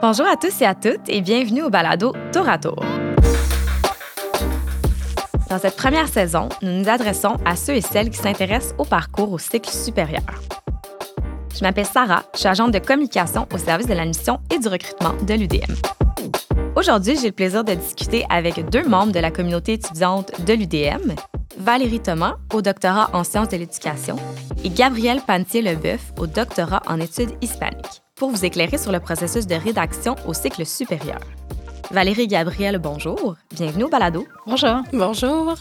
Bonjour à tous et à toutes et bienvenue au balado Tour à Tour. Dans cette première saison, nous nous adressons à ceux et celles qui s'intéressent au parcours au cycle supérieur. Je m'appelle Sarah, je suis agente de communication au service de l'admission et du recrutement de l'UDM. Aujourd'hui, j'ai le plaisir de discuter avec deux membres de la communauté étudiante de l'UDM, Valérie Thomas, au doctorat en sciences de l'éducation, et Gabrielle Pantier-Leboeuf, au doctorat en études hispaniques, pour vous éclairer sur le processus de rédaction au cycle supérieur. Valérie et Gabrielle, bonjour. Bienvenue au balado. Bonjour. Bonjour.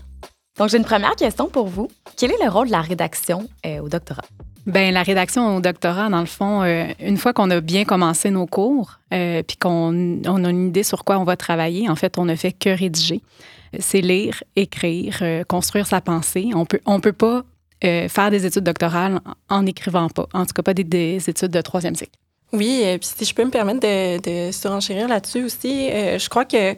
Donc, j'ai une première question pour vous. Quel est le rôle de la rédaction euh, au doctorat? Bien, la rédaction au doctorat, dans le fond, euh, une fois qu'on a bien commencé nos cours, euh, puis qu'on on a une idée sur quoi on va travailler, en fait, on ne fait que rédiger. C'est lire, écrire, euh, construire sa pensée. On peut, on peut pas euh, faire des études doctorales en n'écrivant pas, en tout cas pas des, des études de troisième cycle. Oui, et puis si je peux me permettre de, de surenchérir là-dessus aussi, euh, je crois que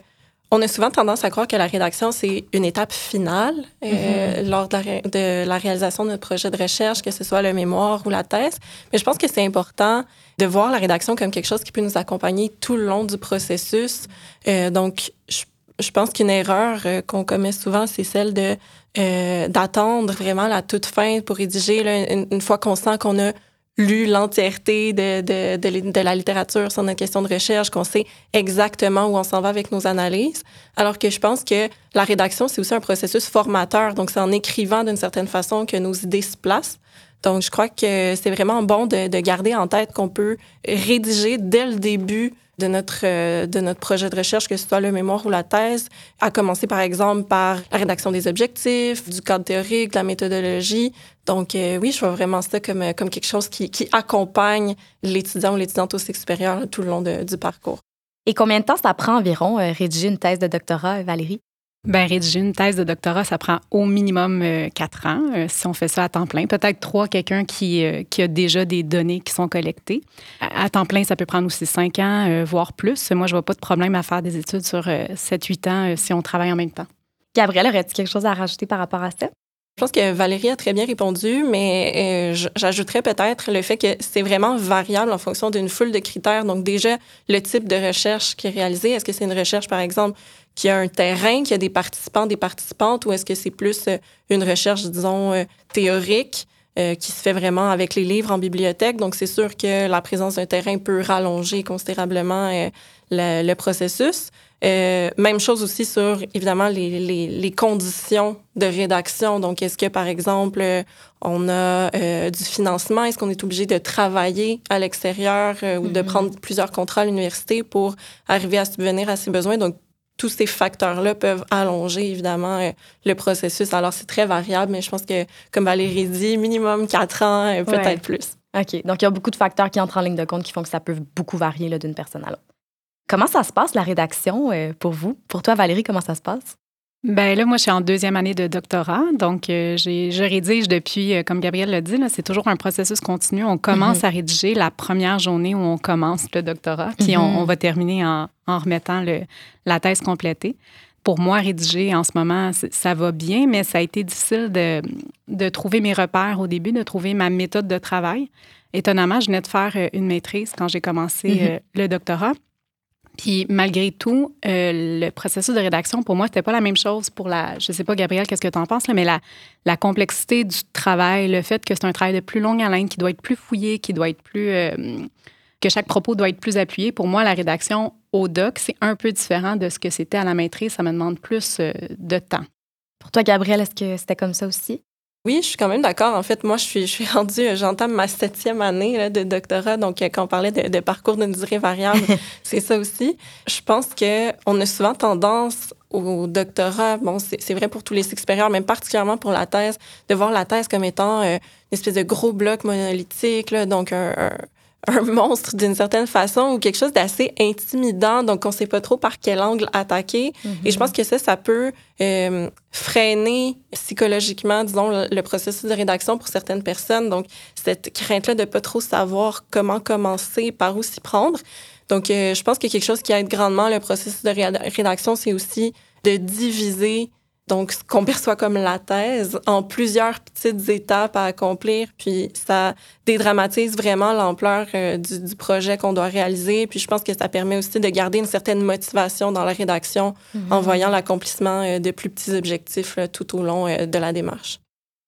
on a souvent tendance à croire que la rédaction, c'est une étape finale euh, lors de la, de la réalisation de notre projet de recherche, que ce soit le mémoire ou la thèse. Mais je pense que c'est important de voir la rédaction comme quelque chose qui peut nous accompagner tout le long du processus. Euh, donc, je, je pense qu'une erreur euh, qu'on commet souvent, c'est celle de euh, d'attendre vraiment la toute fin pour rédiger. là, une, une fois qu'on sent qu'on a lu l'entièreté de, de, de, la littérature sur notre question de recherche, qu'on sait exactement où on s'en va avec nos analyses. Alors que je pense que la rédaction, c'est aussi un processus formateur. Donc, c'est en écrivant d'une certaine façon que nos idées se placent. Donc, je crois que c'est vraiment bon de, de garder en tête qu'on peut rédiger dès le début de notre, euh, de notre projet de recherche, que ce soit le mémoire ou la thèse, à commencer par exemple par la rédaction des objectifs, du cadre théorique, de la méthodologie. Donc euh, oui, je vois vraiment ça comme, euh, comme quelque chose qui, qui accompagne l'étudiant ou l'étudiante au supérieur tout le long de- du parcours. Et combien de temps ça prend environ rédiger une thèse de doctorat, Valérie? Ben, rédiger une thèse de doctorat, ça prend au minimum euh, quatre ans, euh, si on fait ça à temps plein. Peut-être trois, quelqu'un qui, euh, qui a déjà des données qui sont collectées. À, temps plein, ça peut prendre aussi cinq ans, voire plus. Moi, je vois pas de problème à faire des études sur sept, huit ans si on travaille en même temps. Gabrielle, aurais-tu quelque chose à rajouter par rapport à ça? Je pense que Valérie a très bien répondu, mais euh, j'ajouterais peut-être le fait que c'est vraiment variable en fonction d'une foule de critères. Donc déjà, le type de recherche qui est réalisé, est-ce que c'est une recherche, par exemple, qui a un terrain, qui a des participants, des participantes, ou est-ce que c'est plus euh, une recherche, disons, euh, théorique qui se fait vraiment avec les livres en bibliothèque? Donc c'est sûr que la présence d'un terrain peut rallonger considérablement le, le processus. Euh, même chose aussi sur, évidemment, les, les, les conditions de rédaction. Donc, est-ce que, par exemple, euh, on a euh, du financement? Est-ce qu'on est obligé de travailler à l'extérieur euh, ou de Mhm. prendre plusieurs contrats à l'université pour arriver à subvenir à ses besoins? Donc, tous ces facteurs-là peuvent allonger, évidemment, euh, le processus. Alors, c'est très variable, mais je pense que, comme Valérie dit, minimum quatre ans, euh, peut-être Ouais. plus. OK. Donc, il y a beaucoup de facteurs qui entrent en ligne de compte qui font que ça peut beaucoup varier là, d'une personne à l'autre. Comment ça se passe, la rédaction, euh, pour vous? Pour toi, Valérie, comment ça se passe? Ben là, moi, je suis en deuxième année de doctorat, donc euh, je rédige depuis, euh, comme Gabrielle l'a dit, c'est toujours un processus continu. On commence à rédiger la première journée où on commence le doctorat, puis Mhm. on, on va terminer en, en remettant le, la thèse complétée. Pour moi, rédiger en ce moment, ça va bien, mais ça a été difficile de, de trouver mes repères au début, de trouver ma méthode de travail. Étonnamment, je venais de faire une maîtrise quand j'ai commencé Mhm. euh, le doctorat. Puis malgré tout, euh, le processus de rédaction, pour moi, c'était pas la même chose pour la. Je sais pas, Gabrielle, qu'est-ce que tu en penses, là, mais la, complexité du travail, le fait que c'est un travail de plus longue haleine, qui doit être plus fouillé, qui doit être plus. euh, que chaque propos doit être plus appuyé. Pour moi, la rédaction au doc, c'est un peu différent de ce que c'était à la maîtrise. Ça me demande plus euh, de temps. Pour toi, Gabrielle, est-ce que c'était comme ça aussi? Oui, je suis quand même d'accord. En fait, moi, je suis, je suis rendue, euh, j'entame ma septième année là, de doctorat. Donc, euh, quand on parlait de, de parcours d'une durée variable, c'est ça aussi. Je pense que on a souvent tendance au doctorat, bon, c'est vrai pour tous les supérieurs, mais particulièrement pour la thèse, de voir la thèse comme étant euh, une espèce de gros bloc monolithique, là, donc un, un, un monstre d'une certaine façon ou quelque chose d'assez intimidant, donc on ne sait pas trop par quel angle attaquer. Et je pense que ça, ça peut euh, freiner psychologiquement, disons, le, le processus de rédaction pour certaines personnes. Donc, cette crainte-là de pas trop savoir comment commencer, par où s'y prendre. Donc, euh, je pense que quelque chose qui aide grandement le processus de ré- rédaction, c'est aussi de diviser donc ce qu'on perçoit comme la thèse, en plusieurs petites étapes à accomplir. Puis ça dédramatise vraiment l'ampleur euh, du, projet qu'on doit réaliser. Puis je pense que ça permet aussi de garder une certaine motivation dans la rédaction en mhm. voyant l'accomplissement euh, de plus petits objectifs tout au long de la démarche.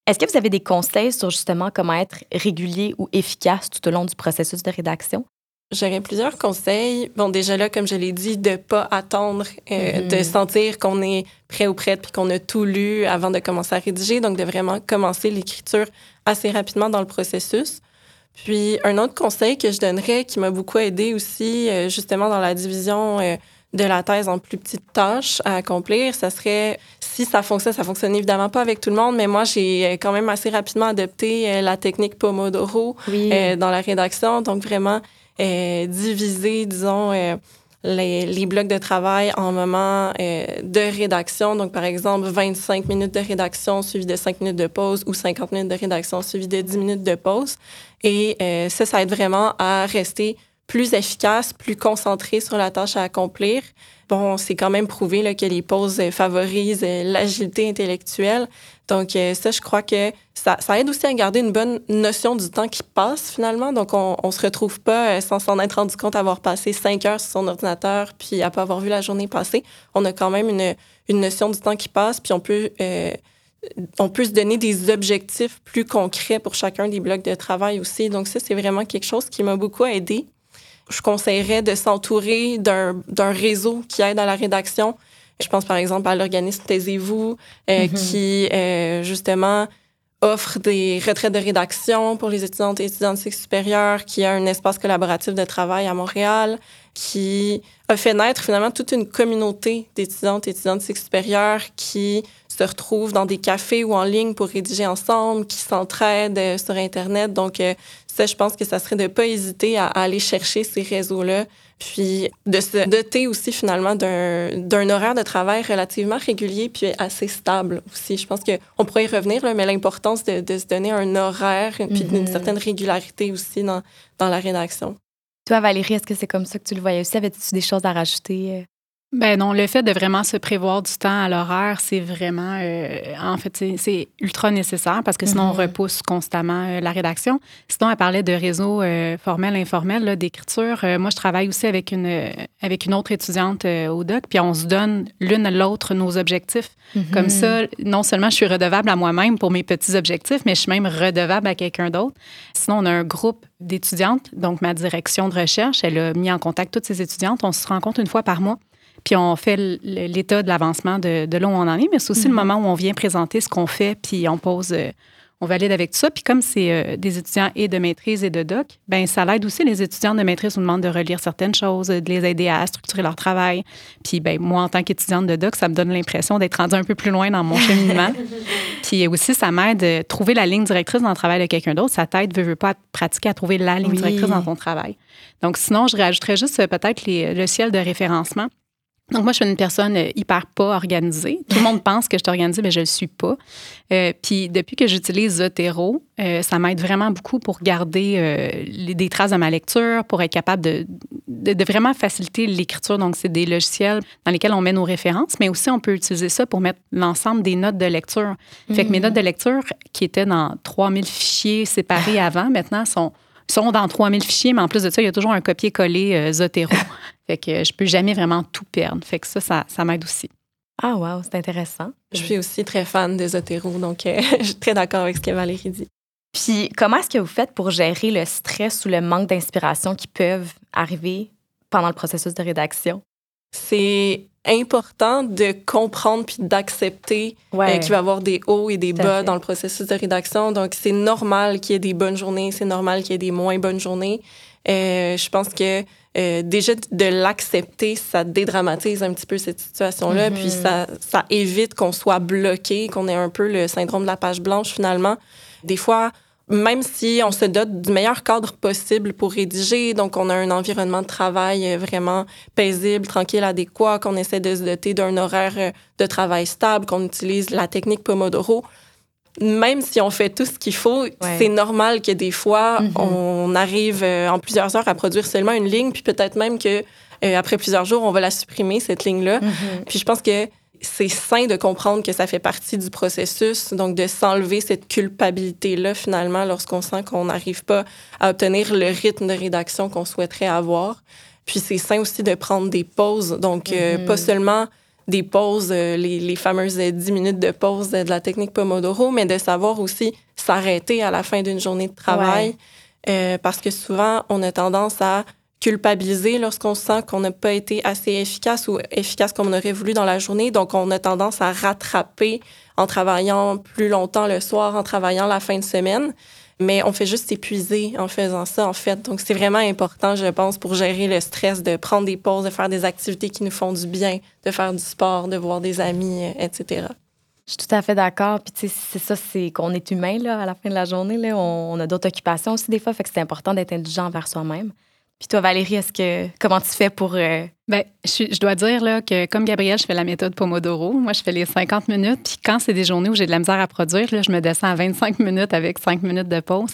Est-ce que vous avez des conseils sur justement comment être régulier ou efficace tout au long du processus de rédaction? J'aurais plusieurs conseils. Bon, déjà là, comme je l'ai dit, de pas attendre, euh, mm-hmm. de sentir qu'on est prêt ou prête puis qu'on a tout lu avant de commencer à rédiger. Donc, de vraiment commencer l'écriture assez rapidement dans le processus. Puis, un autre conseil que je donnerais qui m'a beaucoup aidé aussi, euh, justement, dans la division euh, de la thèse en plus petites tâches à accomplir, ça serait, si ça fonctionne, ça fonctionne évidemment pas avec tout le monde, mais moi, j'ai euh, quand même assez rapidement adopté euh, la technique Pomodoro euh, dans la rédaction. Donc, vraiment, diviser, disons, les, les, blocs de travail en moments de rédaction. Donc, par exemple, 25 minutes de rédaction suivi de 5 minutes de pause ou 50 minutes de rédaction suivi de 10 minutes de pause. Et ça, ça aide vraiment à rester plus efficace, plus concentré sur la tâche à accomplir. Bon, c'est quand même prouvé là, que les pauses favorisent l'agilité intellectuelle. Donc, euh, ça, je crois que ça, aide aussi à garder une bonne notion du temps qui passe finalement. Donc, on ne se retrouve pas euh, sans s'en être rendu compte avoir passé cinq heures sur son ordinateur puis à pas avoir vu la journée passer. On a quand même une, une notion du temps qui passe puis on peut... Euh, on peut se donner des objectifs plus concrets pour chacun des blocs de travail aussi. Donc ça, c'est vraiment quelque chose qui m'a beaucoup aidé je conseillerais de s'entourer d'un réseau qui aide à la rédaction. Je pense par exemple à l'organisme Taisez-vous, euh, mm-hmm. qui euh, justement offre des retraites de rédaction pour les étudiantes et étudiants de cycle supérieur, qui a un espace collaboratif de travail à Montréal, qui a fait naître finalement toute une communauté d'étudiantes et étudiants de cycle supérieur qui se retrouvent dans des cafés ou en ligne pour rédiger ensemble, qui s'entraident euh, sur Internet. Donc, ça, je pense que ça serait de ne pas hésiter à, aller chercher ces réseaux-là, puis de se doter aussi finalement d'un horaire de travail relativement régulier puis assez stable aussi. Je pense qu'on pourrait y revenir, là, mais l'importance de, de, se donner un horaire puis d'une mm-hmm. certaine régularité aussi dans, dans la rédaction. Toi, Valérie, est-ce que c'est comme ça que tu le voyais aussi? Avais-tu des choses à rajouter? Euh? Ben non, le fait de vraiment se prévoir du temps à l'horaire, c'est vraiment, euh, en fait, c'est ultra nécessaire parce que sinon on mm-hmm. repousse constamment euh, la rédaction. Sinon, elle parlait de réseau euh, formel, informel, d'écriture. moi, je travaille aussi avec une avec une autre étudiante au doc, puis on se donne l'une à l'autre nos objectifs. Mm-hmm. Comme ça, non seulement je suis redevable à moi-même pour mes petits objectifs, mais je suis même redevable à quelqu'un d'autre. Sinon, on a un groupe d'étudiantes, donc ma direction de recherche, elle a mis en contact toutes ces étudiantes. On se rencontre une fois par mois. Puis on fait l'état de l'avancement de, de, là où on en est, mais c'est aussi le mhm. moment où on vient présenter ce qu'on fait, puis on pose, euh, on valide avec tout ça. Puis comme c'est euh, des étudiants et de maîtrise et de doc, ben ça l'aide aussi. Les étudiants de maîtrise nous demandent de relire certaines choses, de les aider à structurer leur travail. Puis ben moi, en tant qu'étudiante de doc, ça me donne l'impression d'être rendue un peu plus loin dans mon cheminement. puis aussi, ça m'aide à trouver la ligne directrice dans le travail de quelqu'un d'autre. Ça t'aide, veux, veux pas, à pratiquer à trouver la ligne directrice dans ton travail. Donc sinon, je rajouterais juste euh, peut-être le ciel de référencement. Donc, moi, je suis une personne euh, hyper pas organisée. Tout le monde pense que je suis organisée, mais je ne le suis pas. Euh, puis, depuis que j'utilise Zotero, euh, ça m'aide vraiment beaucoup pour garder des traces de ma lecture, pour être capable de, de, vraiment faciliter l'écriture. Donc, c'est des logiciels dans lesquels on met nos références, mais aussi on peut utiliser ça pour mettre l'ensemble des notes de lecture. Fait que mes mm. notes de lecture, qui étaient dans 3000 fichiers séparés avant, maintenant sont sont dans 3000 fichiers, mais en plus de ça, il y a toujours un copier-coller euh, Zotero. fait que je peux jamais vraiment tout perdre. Fait que ça, ça, m'aide aussi. Ah, wow, c'est intéressant. Je suis aussi très fan de Zotero, donc euh, je suis très d'accord avec ce que Valérie dit. Puis, comment est-ce que vous faites pour gérer le stress ou le manque d'inspiration qui peuvent arriver pendant le processus de rédaction? C'est important de comprendre puis d'accepter euh, qu'il va y avoir des hauts et des bas dans le processus de rédaction. Donc, c'est normal qu'il y ait des bonnes journées, c'est normal qu'il y ait des moins bonnes journées. Euh, je pense que euh, déjà de l'accepter, ça dédramatise un petit peu cette situation-là, puis mm-hmm. ça, ça évite qu'on soit bloqué, qu'on ait un peu le syndrome de la page blanche finalement. Des fois, même si on se dote du meilleur cadre possible pour rédiger, donc on a un environnement de travail euh, vraiment paisible, tranquille, adéquat, qu'on essaie de se doter d'un horaire euh, de travail stable, qu'on utilise la technique Pomodoro, même si on fait tout ce qu'il faut, c'est normal que des fois, mm-hmm. on arrive euh, en plusieurs heures à produire seulement une ligne, puis peut-être même que après plusieurs jours, on va la supprimer, cette ligne-là. Mm-hmm. Puis je pense que c'est sain de comprendre que ça fait partie du processus, donc de s'enlever cette culpabilité-là finalement lorsqu'on sent qu'on n'arrive pas à obtenir le rythme de rédaction qu'on souhaiterait avoir. Puis c'est sain aussi de prendre des pauses, donc euh, mm-hmm. pas seulement des pauses, euh, les, les, fameuses 10 minutes de pause de, la technique Pomodoro, mais de savoir aussi s'arrêter à la fin d'une journée de travail. Euh, parce que souvent, on a tendance à culpabiliser lorsqu'on sent qu'on n'a pas été assez efficace ou efficace comme on aurait voulu dans la journée. Donc, on a tendance à rattraper en travaillant plus longtemps le soir, en travaillant la fin de semaine. Mais on fait juste s'épuiser en faisant ça, en fait. Donc, c'est vraiment important, je pense, pour gérer le stress, de prendre des pauses, de faire des activités qui nous font du bien, de faire du sport, de voir des amis, euh, etc. Je suis tout à fait d'accord. Puis, tu sais, c'est ça, c'est qu'on est humain, là, à la fin de la journée. On, a d'autres occupations aussi, des fois. Fait que c'est important d'être indulgent envers soi-même. Puis toi, Valérie, comment tu fais pour. Euh... Bien, je, je, dois dire là, que comme Gabrielle, je fais la méthode Pomodoro. Moi, je fais les 50 minutes. Puis quand c'est des journées où j'ai de la misère à produire, là, je me descends à 25 minutes avec 5 minutes de pause.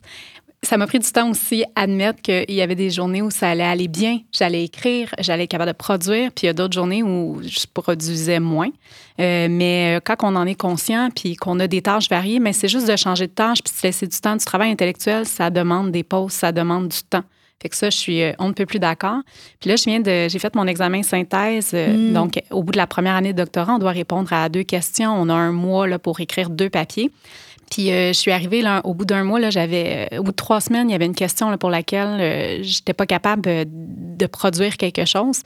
Ça m'a pris du temps aussi à admettre qu'il y avait des journées où ça allait aller bien. J'allais écrire, j'allais être capable de produire. Puis il y a d'autres journées où je produisais moins. Euh, mais euh, quand on en est conscient puis qu'on a des tâches variées, mais c'est juste de changer de tâche puis de se laisser du temps. Du travail intellectuel, ça demande des pauses, ça demande du temps. Fait que ça, je suis euh, on ne peut plus d'accord. Puis là, je viens de, j'ai fait mon examen synthèse. Euh, mm. Donc, au bout de la première année de doctorat, on doit répondre à deux questions. On a un mois là, pour écrire deux papiers. Puis euh, je suis arrivée là, au bout d'un mois, là, j'avais, au bout de trois semaines, il y avait une question là, pour laquelle je j'étais pas capable de produire quelque chose.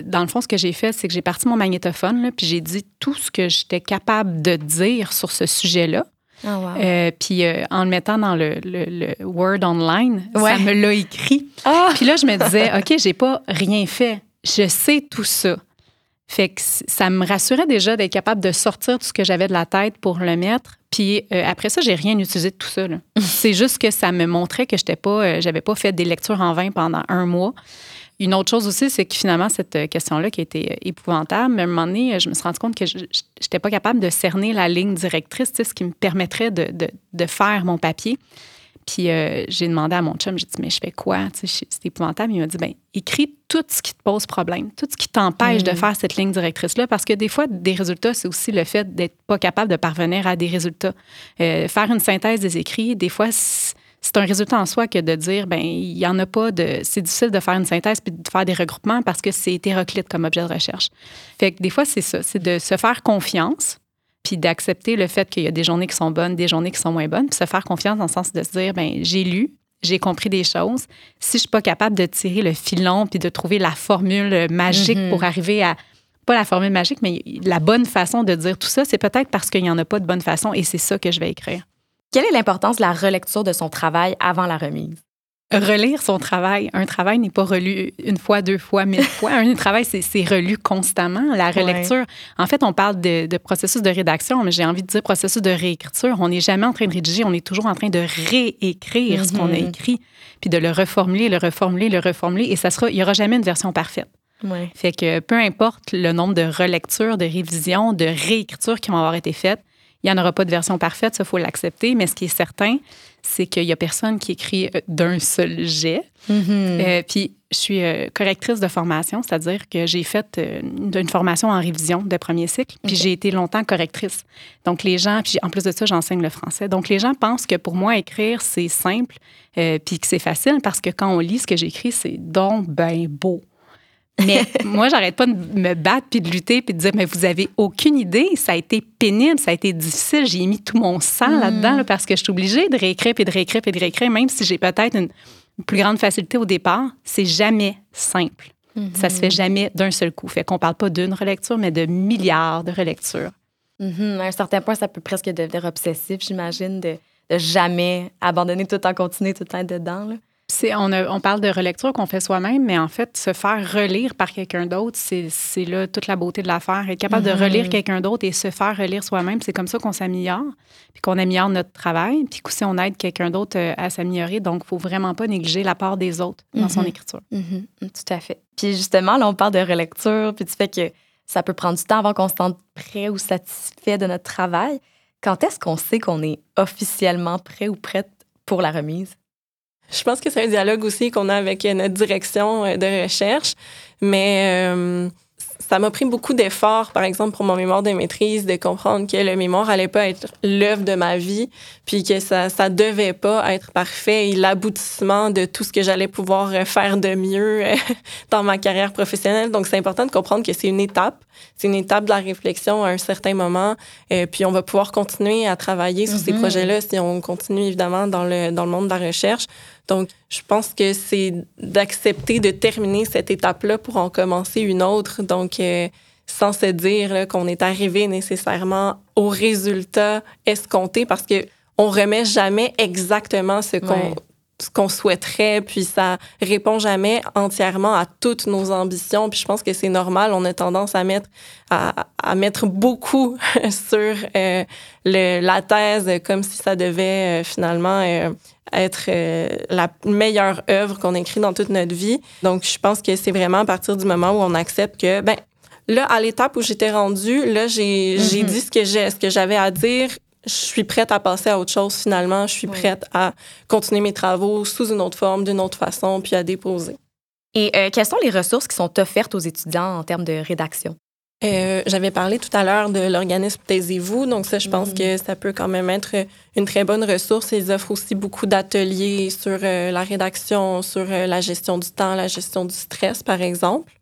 Dans le fond, ce que j'ai fait, c'est que j'ai parti mon magnétophone, là, puis j'ai dit tout ce que j'étais capable de dire sur ce sujet-là. Euh, puis euh, en le mettant dans le, Word Online, ça me l'a écrit. Ah! Puis là, je me disais, OK, j'ai pas rien fait. Je sais tout ça. Fait que ça me rassurait déjà d'être capable de sortir tout ce que j'avais de la tête pour le mettre. Puis euh, après ça, j'ai rien utilisé de tout ça. C'est juste que ça me montrait que j'étais pas, j'avais pas fait des lectures en vain pendant un mois. Une autre chose aussi, c'est que finalement, cette euh, question-là qui a été euh, épouvantable, à un moment donné, euh, je me suis rendu compte que je n'étais pas capable de cerner la ligne directrice, ce qui me permettrait de, de, de faire mon papier. Puis j'ai demandé à mon chum, j'ai dit, mais je fais quoi? C'est épouvantable. Il m'a dit, ben écris tout ce qui te pose problème, tout ce qui t'empêche de mm. faire cette ligne directrice-là, parce que des fois, des résultats, c'est aussi le fait d'être pas capable de parvenir à des résultats. faire une synthèse des écrits, des fois, c'est un résultat en soi que de dire, ben il y en a pas de. C'est difficile de faire une synthèse puis de faire des regroupements parce que c'est hétéroclite comme objet de recherche. Fait que des fois, c'est ça, c'est de se faire confiance puis d'accepter le fait qu'il y a des journées qui sont bonnes, des journées qui sont moins bonnes, puis se faire confiance dans le sens de se dire, ben j'ai lu, j'ai compris des choses. Si je suis pas capable de tirer le filon puis de trouver la formule magique mm-hmm. pour arriver à pas la formule magique, mais la bonne façon de dire tout ça, c'est peut-être parce qu'il n'y en a pas de bonne façon et c'est ça que je vais écrire. Quelle est l'importance de la relecture de son travail avant la remise? Relire son travail. Un travail n'est pas relu une fois, deux fois, mille fois. Un travail, c'est relu constamment. La relecture, en fait, on parle de, processus de rédaction, mais j'ai envie de dire processus de réécriture. On n'est jamais en train de rédiger, on est toujours en train de réécrire ce qu'on a mm-hmm. écrit, puis de le reformuler, le reformuler, le reformuler, et ça sera, il n'y aura jamais une version parfaite. Fait que peu importe le nombre de relectures, de révisions, de réécritures qui vont avoir été faites, il n'y en aura pas de version parfaite, ça, il faut l'accepter. Mais ce qui est certain, c'est qu'il n'y a personne qui écrit euh, d'un seul jet. Mm-hmm. Euh, puis, je suis euh, correctrice de formation, c'est-à-dire que j'ai fait une formation en révision de premier cycle, puis j'ai été longtemps correctrice. Donc, les gens, puis en plus de ça, j'enseigne le français. Donc, les gens pensent que pour moi, écrire, c'est simple, puis que c'est facile parce que quand on lit ce que j'écris, c'est donc ben beau. Mais moi, j'arrête pas de me battre puis de lutter puis de dire, mais vous avez aucune idée. Ça a été pénible, ça a été difficile. J'ai mis tout mon sang mm. là-dedans parce que je suis obligée de réécrire puis de réécrire puis de réécrire, même si j'ai peut-être une plus grande facilité au départ. C'est jamais simple. Ça se fait mm-hmm. jamais d'un seul coup. Fait qu'on parle pas d'une relecture, mais de milliards de relectures. Mm-hmm. À un certain point, ça peut presque devenir obsessif, j'imagine, de, de, jamais abandonner tout en continuer tout le temps dedans. Là on, on, parle de relecture qu'on fait soi-même, mais en fait, se faire relire par quelqu'un d'autre, c'est là toute la beauté de l'affaire. Être capable de relire quelqu'un d'autre et se faire relire soi-même, c'est comme ça qu'on s'améliore, puis qu'on améliore notre travail, puis aussi on aide quelqu'un d'autre euh, à s'améliorer. Donc, il faut vraiment pas négliger la part des autres dans son mm-hmm. écriture. Mm-hmm. Tout à fait. Puis justement, là, on parle de relecture, puis du fait que ça peut prendre du temps avant qu'on se sente prêt ou satisfait de notre travail. Quand est-ce qu'on sait qu'on est officiellement prêt ou prête pour la remise? Je pense que c'est un dialogue aussi qu'on a avec notre direction euh, de recherche, mais euh, ça m'a pris beaucoup d'efforts, par exemple, pour mon mémoire de maîtrise, de comprendre que le mémoire allait pas être l'œuvre de ma vie, puis que ça, ça devait pas être parfait et l'aboutissement de tout ce que j'allais pouvoir faire de mieux euh, dans ma carrière professionnelle. Donc, c'est important de comprendre que c'est une étape. C'est une étape de la réflexion à un certain moment. et euh, puis, on va pouvoir continuer à travailler sur ces mm-hmm. projets-là si on continue, évidemment, dans le, dans le monde de la recherche. Donc, je pense que c'est d'accepter de terminer cette étape-là pour en commencer une autre. Donc, euh, sans se dire qu'on est arrivé nécessairement au résultat escompté parce que on remet jamais exactement ce qu'on ce qu'on souhaiterait, puis ça répond jamais entièrement à toutes nos ambitions. Puis je pense que c'est normal, on a tendance à mettre à, à mettre beaucoup sur euh, le, la thèse comme si ça devait euh, finalement euh, être la meilleure œuvre qu'on écrit dans toute notre vie. Donc je pense que c'est vraiment à partir du moment où on accepte que ben là à l'étape où j'étais rendue, là j'ai mm-hmm. dit ce que j'ai ce que j'avais à dire je suis prête à passer à autre chose finalement. Je suis prête à continuer mes travaux sous une autre forme, d'une autre façon, puis à déposer. Et euh, quelles sont les ressources qui sont offertes aux étudiants en termes de rédaction? Euh, j'avais parlé tout à l'heure de l'organisme Taisez-vous. Donc, ça, je pense mm-hmm. que ça peut quand même être une très bonne ressource. Ils offrent aussi beaucoup d'ateliers sur euh, la rédaction, sur la gestion du temps, la gestion du stress, par exemple.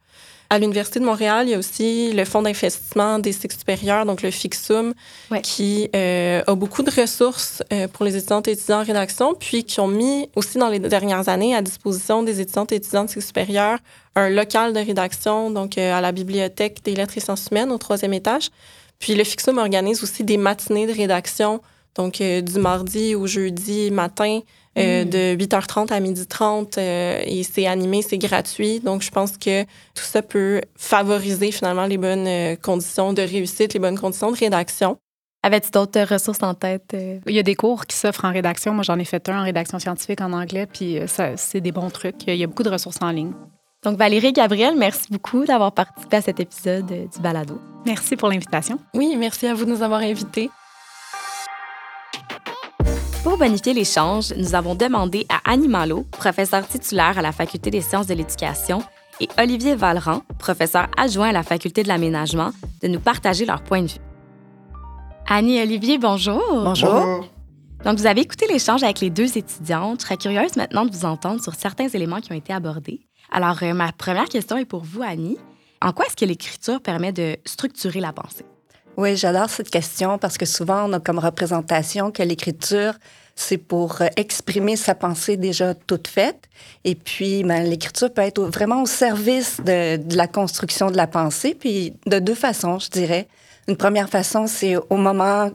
À l'Université de Montréal, il y a aussi le Fonds d'investissement des cycles supérieurs, donc le FIXUM, qui euh, a beaucoup de ressources euh, pour les étudiantes et étudiants en rédaction, puis qui ont mis aussi dans les dernières années à disposition des étudiantes et étudiants de cycles supérieurs un local de rédaction, donc euh, à la Bibliothèque des lettres et sciences humaines au troisième étage. Puis le FIXUM organise aussi des matinées de rédaction, donc du mardi au jeudi matin, euh, mm. de 8h30 à 12h30 euh, et c'est animé, c'est gratuit. Donc, je pense que tout ça peut favoriser finalement les bonnes euh, conditions de réussite, les bonnes conditions de rédaction. Avais-tu d'autres ressources en tête? Il y a des cours qui s'offrent en rédaction. Moi, j'en ai fait un en rédaction scientifique en anglais, puis ça, c'est des bons trucs. Il y a beaucoup de ressources en ligne. Donc, Valérie Gabriel, merci beaucoup d'avoir participé à cet épisode du Balado. Merci pour l'invitation. Oui, merci à vous de nous avoir invités. Pour bonifier l'échange, nous avons demandé à Annie Malo, professeur titulaire à la Faculté des sciences de l'éducation, et Olivier Valran, professeur adjoint à la Faculté de l'aménagement, de nous partager leur point de vue. Annie et Olivier, bonjour. Bonjour. Donc, vous avez écouté l'échange avec les deux étudiantes. Je serais curieuse maintenant de vous entendre sur certains éléments qui ont été abordés. Alors, euh, ma première question est pour vous, Annie. En quoi est-ce que l'écriture permet de structurer la pensée? Oui, j'adore cette question parce que souvent, on a comme représentation que l'écriture, c'est pour euh, exprimer sa pensée déjà toute faite. Et puis, ben, l'écriture peut être vraiment au service de, de, la construction de la pensée, puis de deux façons, je dirais. Une première façon, c'est au moment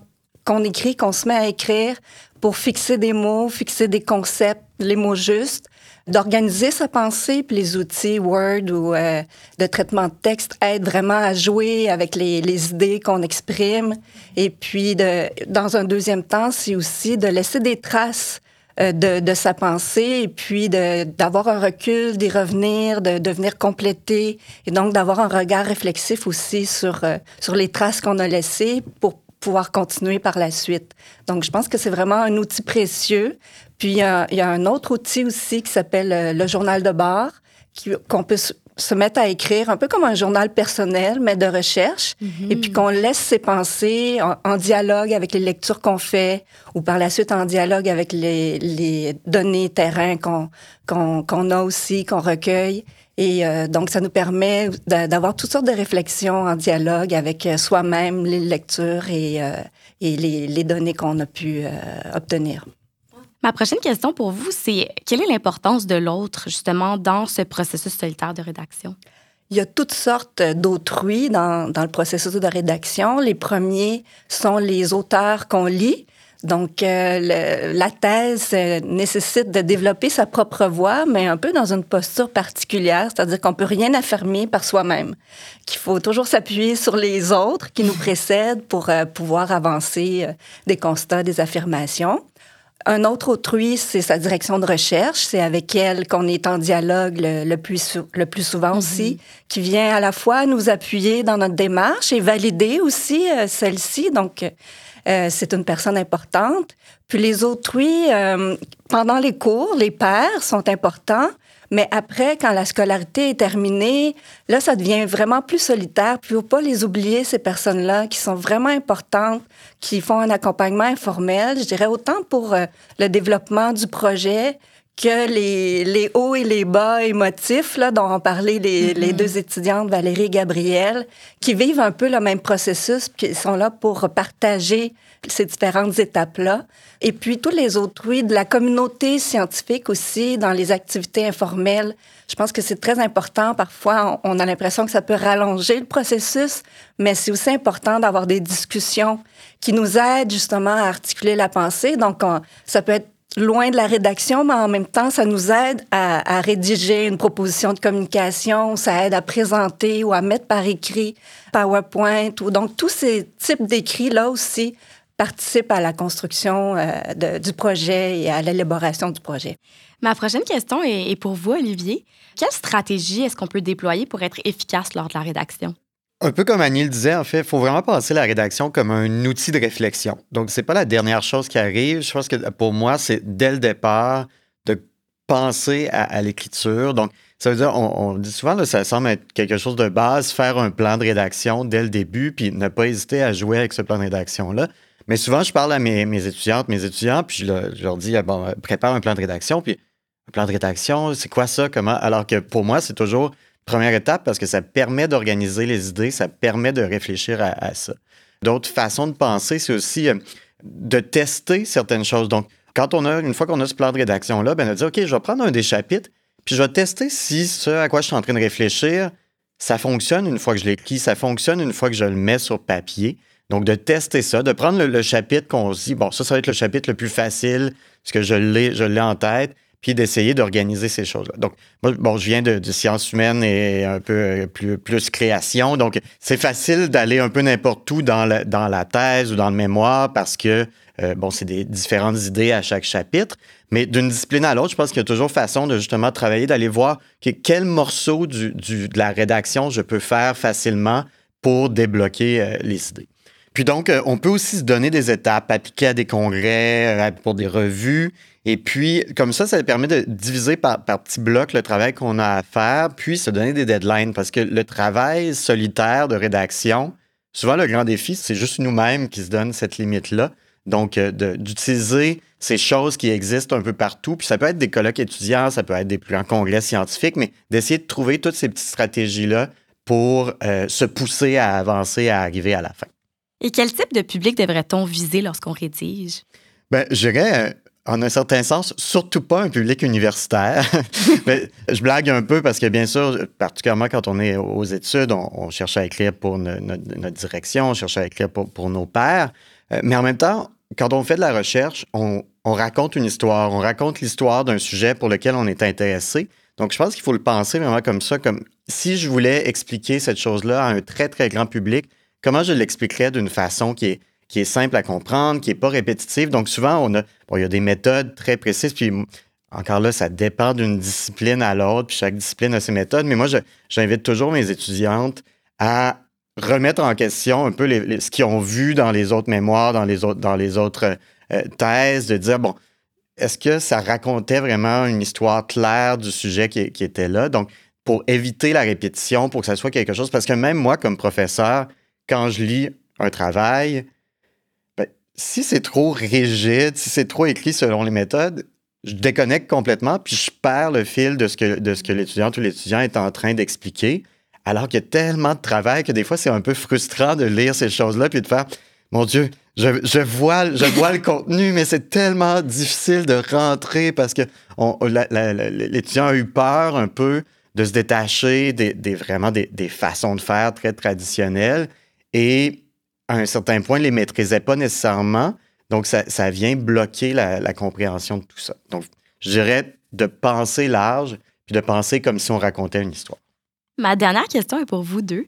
qu'on écrit, qu'on se met à écrire pour fixer des mots, fixer des concepts, les mots justes, d'organiser sa pensée, puis les outils Word ou euh, de traitement de texte aident vraiment à jouer avec les, idées qu'on exprime. Et puis, dans un deuxième temps, c'est aussi de laisser des traces euh, de, de, sa pensée et puis d'avoir un recul, d'y revenir, de, de venir compléter et donc d'avoir un regard réflexif aussi sur, euh, sur les traces qu'on a laissées pour pouvoir continuer par la suite. Donc, je pense que c'est vraiment un outil précieux puis, il y, a, un autre outil aussi qui s'appelle euh, le journal de bord, qu'on peut se mettre à écrire un peu comme un journal personnel, mais de recherche, et puis qu'on laisse ses pensées en, dialogue avec les lectures qu'on fait, ou par la suite en dialogue avec les, données terrain qu'on a aussi, qu'on recueille. Et euh, donc, ça nous permet d'avoir toutes sortes de réflexions en dialogue avec euh, soi-même, les lectures et, et les, les, données qu'on a pu obtenir. Ma prochaine question pour vous, c'est quelle est l'importance de l'autre, justement, dans ce processus solitaire de rédaction? Il y a toutes sortes d'autrui dans, dans, le processus de rédaction. Les premiers sont les auteurs qu'on lit. Donc, euh, la thèse euh, nécessite de développer sa propre voix, mais un peu dans une posture particulière, c'est-à-dire qu'on peut rien affirmer par soi-même, qu'il faut toujours s'appuyer sur les autres qui nous précèdent pour euh, pouvoir avancer des constats, des affirmations. Un autre autrui, c'est sa direction de recherche. C'est avec elle qu'on est en dialogue le, plus, le plus souvent aussi, mm-hmm. qui vient à la fois nous appuyer dans notre démarche et valider aussi euh, celle-ci. Donc, euh, c'est une personne importante. Puis les autrui, euh, pendant les cours, les pairs sont importants Mais après, quand la scolarité est terminée, là, ça devient vraiment plus solitaire. Puis, il ne faut pas les oublier, ces personnes-là, qui sont vraiment importantes, qui font un accompagnement informel, je dirais, autant pour euh, le développement du projet que les, les, hauts et les bas émotifs là, dont ont parlé les, mm-hmm. les, deux étudiantes, Valérie et Gabrielle, qui vivent un peu le même processus, qui sont là pour partager ces différentes étapes-là. Et puis tous les autres, oui, de la communauté scientifique aussi, dans les activités informelles. Je pense que c'est très important. Parfois, on a l'impression que ça peut rallonger le processus, mais c'est aussi important d'avoir des discussions qui nous aident justement à articuler la pensée. Donc, ça peut être loin de la rédaction, mais en même temps, ça nous aide à, rédiger une proposition de communication, ça aide à présenter ou à mettre par écrit PowerPoint. Ou, donc, tous ces types d'écrits-là aussi participent à la construction euh, du projet et à l'élaboration du projet. Ma prochaine question est, est pour vous, Olivier. Quelle stratégie est-ce qu'on peut déployer pour être efficace lors de la rédaction? Un peu comme Annie le disait, en fait, il faut vraiment penser la rédaction comme un outil de réflexion. Donc, c'est pas la dernière chose qui arrive. Je pense que pour moi, c'est dès le départ de penser à, l'écriture. Donc, ça veut dire, on, dit souvent, ça semble être quelque chose de base, faire un plan de rédaction dès le début, puis ne pas hésiter à jouer avec ce plan de rédaction-là. Mais souvent, je parle à mes, étudiantes, mes étudiants, puis je, leur dis, bon, prépare un plan de rédaction, puis un plan de rédaction, c'est quoi ça, comment? Alors que pour moi, c'est toujours Première étape parce que ça permet d'organiser les idées, ça permet de réfléchir à, ça. D'autres façons de penser, c'est aussi euh, de tester certaines choses. Donc, quand on a, une fois qu'on a ce plan de rédaction-là, ben, on dire, OK, je vais prendre un des chapitres, puis je vais tester si ce à quoi je suis en train de réfléchir, ça fonctionne une fois que je l'écris, ça fonctionne une fois que je le mets sur papier. Donc, de tester ça, de prendre le, le chapitre qu'on se dit, bon, ça, ça va être le chapitre le plus facile, parce que je l'ai, je l'ai en tête, puis d'essayer d'organiser ces choses-là. Donc, moi, bon, je viens de, sciences humaines et un peu euh, plus, création. Donc, c'est facile d'aller un peu n'importe où dans la, dans la thèse ou dans le mémoire parce que, euh, bon, c'est des différentes idées à chaque chapitre. Mais d'une discipline à l'autre, je pense qu'il y a toujours façon de justement travailler, d'aller voir quel morceau du, du, de la rédaction je peux faire facilement pour débloquer euh, les idées. Puis donc, on peut aussi se donner des étapes, appliquer à des congrès, pour des revues. Et puis, comme ça, ça permet de diviser par, petits blocs le travail qu'on a à faire, puis se donner des deadlines. Parce que le travail solitaire de rédaction, souvent le grand défi, c'est juste nous-mêmes qui se donnent cette limite-là. Donc, euh, d'utiliser ces choses qui existent un peu partout. Puis ça peut être des colloques étudiants, ça peut être des plus grands congrès scientifiques, mais d'essayer de trouver toutes ces petites stratégies-là pour euh, se pousser à avancer, à arriver à la fin. Et quel type de public devrait-on viser lorsqu'on rédige? Bien, je dirais en un certain sens, surtout pas un public universitaire. Je blague un peu parce que, bien sûr, particulièrement quand on est aux études, on, cherche à écrire pour notre, direction, on cherche à écrire pour, nos pairs. Euh, mais en même temps, quand on fait de la recherche, on, raconte une histoire, on raconte l'histoire d'un sujet pour lequel on est intéressé. Donc, je pense qu'il faut le penser vraiment comme ça, comme si je voulais expliquer cette chose-là à un très, très grand public, comment je l'expliquerais d'une façon qui est qui est simple à comprendre, qui n'est pas répétitive. Donc, souvent, on a, il y a des méthodes très précises. Puis, encore là, ça dépend d'une discipline à l'autre. Puis, chaque discipline a ses méthodes. Mais moi, j'invite toujours mes étudiantes à remettre en question un peu ce qu'ils ont vu dans les autres mémoires, dans les autres, dans les autres euh, thèses, de dire, bon, est-ce que ça racontait vraiment une histoire claire du sujet qui était là? Donc, pour éviter la répétition, pour que ça soit quelque chose, parce que même moi, comme professeur, quand je lis un travail, si c'est trop rigide, si c'est trop écrit selon les méthodes, je déconnecte complètement, puis je perds le fil de ce que, de ce que l'étudiante ou l'étudiant est en train d'expliquer, alors qu'il y a tellement de travail que des fois, c'est un peu frustrant de lire ces choses-là, puis de faire, mon Dieu, je, vois, je vois le contenu, mais c'est tellement difficile de rentrer parce que l'étudiant a eu peur un peu de se détacher des, vraiment des, des, façons de faire très traditionnelles. Et à un certain point, ne les maîtrisait pas nécessairement. Donc, ça, vient bloquer la, compréhension de tout ça. Donc, je dirais de penser large, puis de penser comme si on racontait une histoire. Ma dernière question est pour vous deux.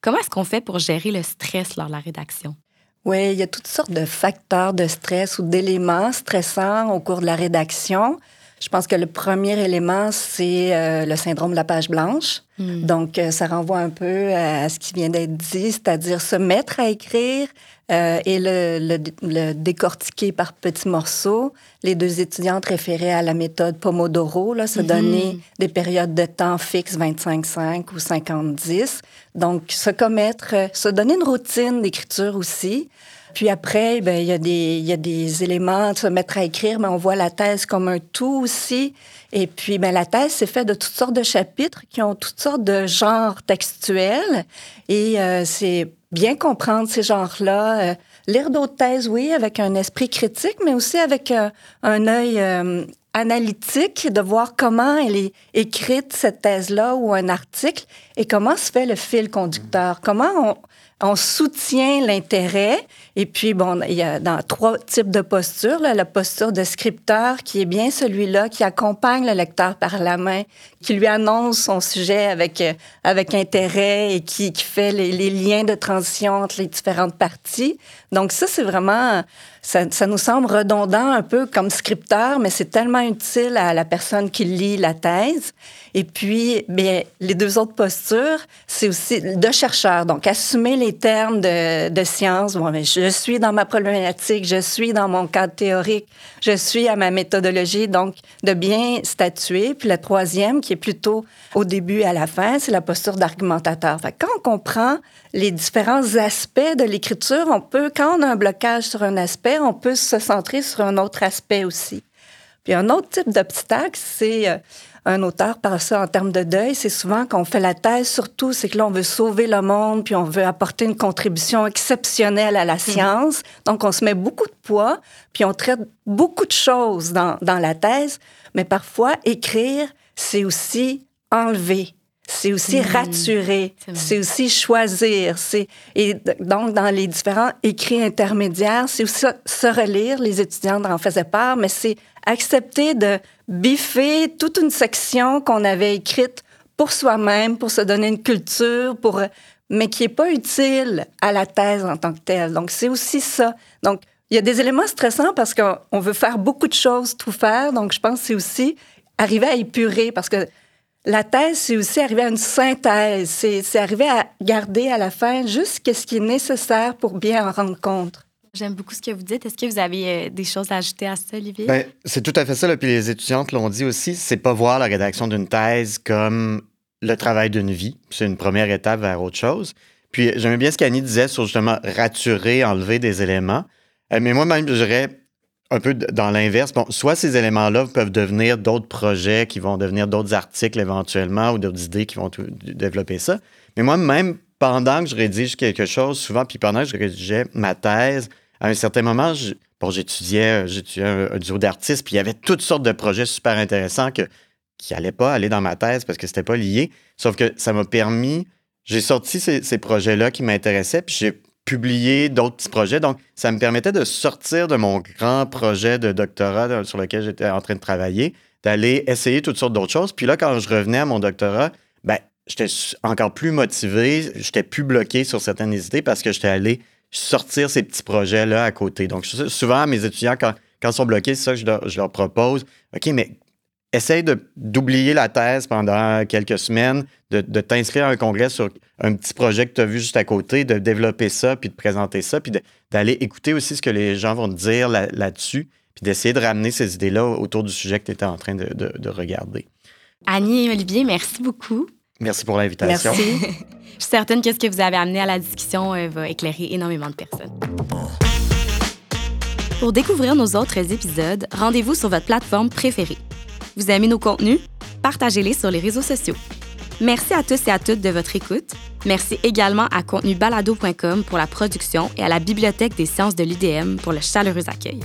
Comment est-ce qu'on fait pour gérer le stress lors de la rédaction? Oui, il y a toutes sortes de facteurs de stress ou d'éléments stressants au cours de la rédaction. Je pense que le premier élément, c'est euh, le syndrome de la page blanche. Hmm. Donc, euh, ça renvoie un peu à ce qui vient d'être dit, c'est-à-dire se mettre à écrire euh, et le, le, le, décortiquer par petits morceaux. Les deux étudiantes référaient à la méthode Pomodoro, là, se Mhm. donner des périodes de temps fixes, 25-5 ou 50-10. Donc, se commettre, euh, se donner une routine d'écriture aussi. Puis après, ben, il y, a des- il y a des éléments de se mettre à écrire, mais on voit la thèse comme un tout aussi. Et puis, ben, la thèse, c'est fait de toutes sortes de chapitres qui ont toutes sortes de genres textuels. Et euh, c'est bien comprendre ces genres-là. euh, lire d'autres thèses, oui, avec un esprit critique, mais aussi avec euh, un œil euh, analytique, de voir comment elle est écrite, cette thèse-là, ou un article, et comment se fait le fil conducteur. Comment on, on soutient l'intérêt. Et puis, bon, il y a dans trois types de postures. là, la posture de scripteur, qui est bien celui-là qui accompagne le lecteur par la main, qui lui annonce son sujet avec, euh, avec intérêt et qui, qui fait les, les liens de transition entre les différentes parties. Donc, ça, c'est vraiment... Ça, nous semble redondant un peu comme scripteur, mais c'est tellement utile à la personne qui lit la thèse. Et puis, les deux autres postures, c'est aussi de chercheur. Donc, assumer les termes de, science. Bon, mais je suis dans ma problématique, je suis dans mon cadre théorique, je suis à ma méthodologie. Donc, de bien statuer. Puis la troisième, qui est plutôt au début et à la fin, c'est la posture d'argumentateur. Quand on comprend les différents aspects de l'écriture, on peut, quand on a un blocage sur un aspect, on peut se centrer sur un autre aspect aussi. Puis un autre type d'obstacle, c'est euh, un auteur par ça en termes de deuil, c'est souvent qu'on fait la thèse, surtout, c'est que là, on veut sauver le monde, puis on veut apporter une contribution exceptionnelle à la science. Donc, on se met beaucoup de poids, puis on traite beaucoup de choses dans, dans la thèse, mais parfois, écrire, c'est aussi enlever. C'est aussi raturer, c'est aussi choisir. C'est et donc dans les différents écrits intermédiaires, c'est aussi se relire. Les étudiants en faisaient part, mais c'est accepter de biffer toute une section qu'on avait écrite pour soi-même, pour se donner une culture, pour mais qui est pas utile à la thèse en tant que telle. Donc c'est aussi ça. Donc il y a des éléments stressants parce qu'on on veut faire beaucoup de choses, tout faire. Donc je pense que c'est aussi arriver à épurer parce que la thèse, c'est aussi arriver à une synthèse. C'est c'est arriver à garder à la fin juste ce qui est nécessaire pour bien en rendre compte. J'aime beaucoup ce que vous dites. Est-ce que vous avez euh, des choses à ajouter à ça, Olivier? Ben, c'est tout à fait ça. Là. Puis les étudiantes l'ont dit aussi, c'est pas voir la rédaction d'une thèse comme le travail d'une vie. C'est une première étape vers autre chose. Puis j'aimais bien ce qu'Annie disait sur justement raturer, enlever des éléments. Euh, mais moi-même, je dirais un peu dans l'inverse. Bon, soit ces éléments-là peuvent devenir d'autres projets qui vont devenir d'autres articles éventuellement ou d'autres idées qui vont développer ça. Mais moi, même pendant que je rédige quelque chose, souvent, puis pendant que je rédigeais ma thèse, à un certain moment, bon, j'étudiais, euh, j'étudiais un, un duo d'artistes, puis il y avait toutes sortes de projets super intéressants que, qui n'allaient pas aller dans ma thèse parce que c'était pas lié. Sauf que ça m'a permis, j'ai sorti ces projets-là qui m'intéressaient, puis j'ai publié d'autres petits projets. Donc, ça me permettait de sortir de mon grand projet de doctorat sur lequel j'étais en train de travailler, d'aller essayer toutes sortes d'autres choses. Puis là, quand je revenais à mon doctorat, ben, j'étais encore plus motivé, j'étais plus bloqué sur certaines idées parce que j'étais allé sortir ces petits projets-là à côté. Donc, sou- souvent, mes étudiants, quand, quand ils sont bloqués, c'est ça que je leur, je leur propose. OK, mais essaye d'oublier la thèse pendant quelques semaines, de, de t'inscrire à un congrès sur un petit projet que tu as vu juste à côté, de développer ça, puis de présenter ça, puis d'aller écouter aussi ce que les gens vont te dire là- là-dessus, puis d'essayer de ramener ces idées-là autour du sujet que tu étais en train de, de- de regarder. Annie et Olivier, merci beaucoup. Merci pour l'invitation. Merci. Je suis certaine que ce que vous avez amené à la discussion euh, va éclairer énormément de personnes. Pour découvrir nos autres épisodes, rendez-vous sur votre plateforme préférée. Vous aimez nos contenus? Partagez-les sur les réseaux sociaux. Merci à tous et à toutes de votre écoute. Merci également à contenubalado.com pour la production et à la Bibliothèque des sciences de l'UDM pour le chaleureux accueil.